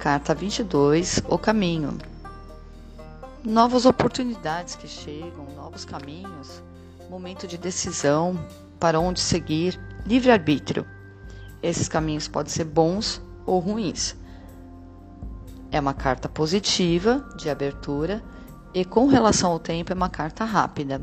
Carta 22, o caminho. Novas oportunidades que chegam, novos caminhos, momento de decisão, para onde seguir, livre-arbítrio. Esses caminhos podem ser bons ou ruins. É uma carta positiva, de abertura, e com relação ao tempo, é uma carta rápida.